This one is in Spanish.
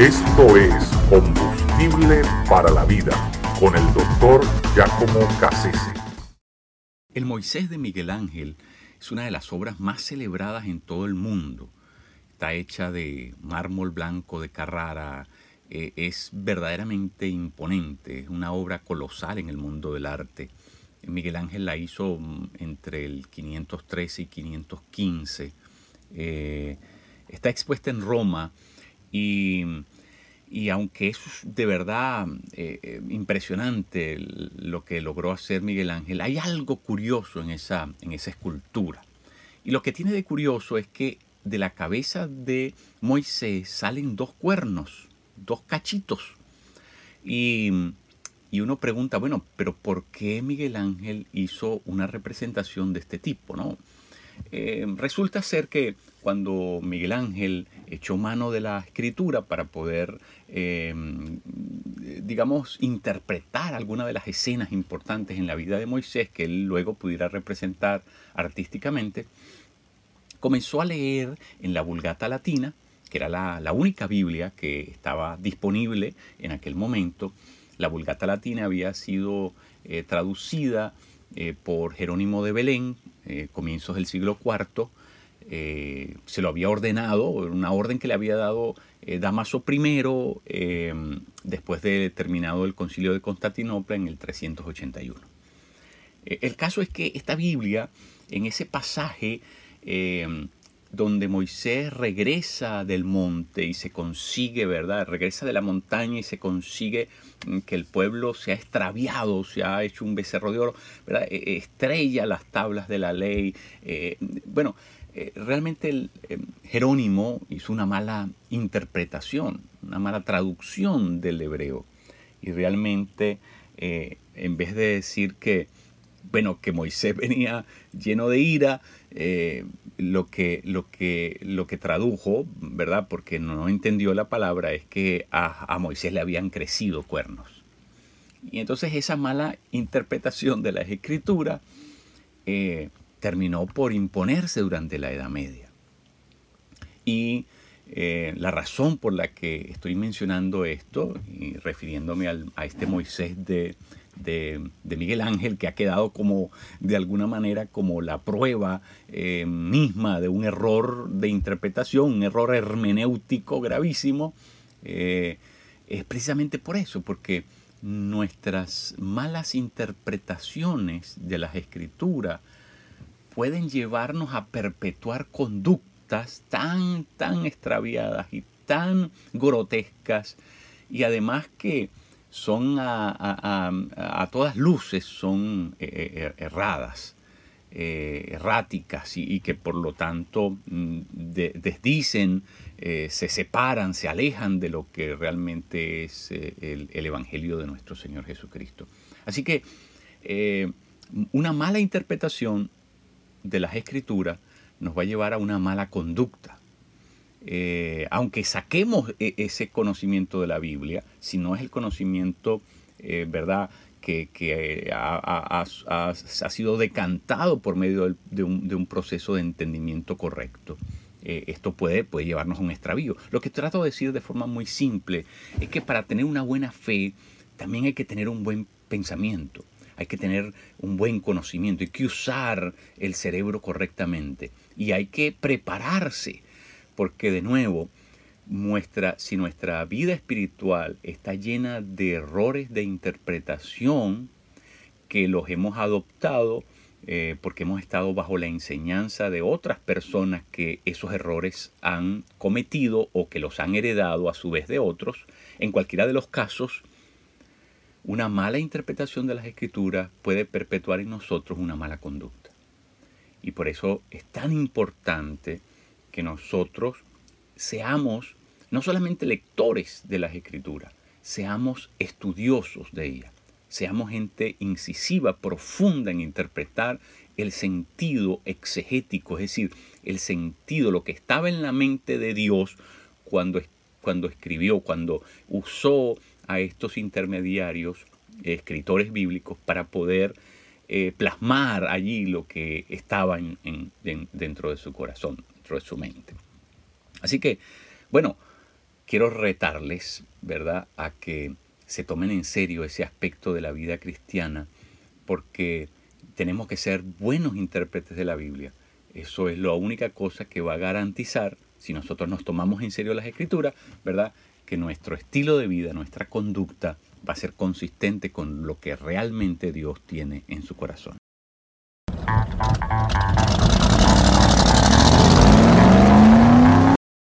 Esto es Combustible para la Vida con el doctor Giacomo Cassese. El Moisés de Miguel Ángel es una de las obras más celebradas en todo el mundo. Está hecha de mármol blanco de Carrara, eh, es verdaderamente imponente, es una obra colosal en el mundo del arte. Miguel Ángel la hizo mm, entre el 513 y 515. Eh, está expuesta en Roma y, aunque es de verdad eh, eh, impresionante lo que logró hacer Miguel Ángel, hay algo curioso en esa, en esa escultura. Y lo que tiene de curioso es que de la cabeza de Moisés salen dos cuernos, dos cachitos. Y, y uno pregunta, bueno, pero ¿por qué Miguel Ángel hizo una representación de este tipo? ¿no? Eh, resulta ser que cuando Miguel Ángel echó mano de la escritura para poder, eh, digamos, interpretar alguna de las escenas importantes en la vida de Moisés que él luego pudiera representar artísticamente, comenzó a leer en la Vulgata Latina, que era la, única Biblia que estaba disponible en aquel momento. La Vulgata Latina había sido eh, traducida por Jerónimo de Belén, eh, comienzos del siglo IV, eh, se lo había ordenado, una orden que le había dado eh, Damaso I después de terminado el concilio de Constantinopla en el 381. el caso es que esta Biblia, en ese pasaje donde Moisés regresa del monte y se consigue, ¿verdad? Regresa de la montaña y se consigue mm, que el pueblo se ha extraviado, se ha hecho un becerro de oro, ¿verdad? E, e, estrella las tablas de la ley. Eh, bueno, eh, realmente em, Jerónimo hizo una mala interpretación, una mala traducción del hebreo. Y realmente, eh, en vez de decir que, bueno, que Moisés venía lleno de ira, eh, lo, que, lo, que, lo que tradujo, ¿verdad? Porque no entendió la palabra, es que a, Moisés le habían crecido cuernos. Y entonces esa mala interpretación de las escrituras eh, terminó por imponerse durante la Edad Media. Y eh, la razón por la que estoy mencionando esto y refiriéndome a este Moisés de, Miguel Ángel, que ha quedado como, de alguna manera, como la prueba eh, misma de un error de interpretación, un error hermenéutico gravísimo, eh, es precisamente por eso, porque nuestras malas interpretaciones de las escrituras pueden llevarnos a perpetuar conductas tan, tan extraviadas y tan grotescas, y además que son a, todas luces son eh, eh, er, erradas, eh, erráticas y, que por lo tanto mm, desdicen, se separan, se alejan de lo que realmente es el, Evangelio de nuestro Señor Jesucristo. Así que una mala interpretación de las escrituras nos va a llevar a una mala conducta. Eh, aunque saquemos e, ese conocimiento de la Biblia, si no es el conocimiento, eh, ¿verdad?, que, ha, sido decantado por medio de, un, proceso de entendimiento correcto. Eh, esto puede, puede llevarnos a un extravío. Lo que trato de decir de forma muy simple es que para tener una buena fe también hay que tener un buen pensamiento, hay que tener un buen conocimiento, hay que usar el cerebro correctamente y hay que prepararse porque de nuevo, si nuestra vida espiritual está llena de errores de interpretación que los hemos adoptado eh, porque hemos estado bajo la enseñanza de otras personas que esos errores han cometido o que los han heredado a su vez de otros, en cualquiera de los casos, una mala interpretación de las escrituras puede perpetuar en nosotros una mala conducta. Y por eso es tan importante que nosotros seamos no solamente lectores de las escrituras, seamos estudiosos de ellas, seamos gente incisiva, profunda en interpretar el sentido exegético, es decir, el sentido, lo que estaba en la mente de Dios cuando, cuando escribió, cuando usó a estos intermediarios, escritores bíblicos, para poder eh, plasmar allí lo que estaba dentro de su corazón, dentro de su mente. Así que, bueno, quiero retarles, ¿verdad?, a que se tomen en serio ese aspecto de la vida cristiana, porque tenemos que ser buenos intérpretes de la Biblia. Eso es la única cosa que va a garantizar, si nosotros nos tomamos en serio las escrituras, ¿verdad?, que nuestro estilo de vida, nuestra conducta, va a ser consistente con lo que realmente Dios tiene en su corazón.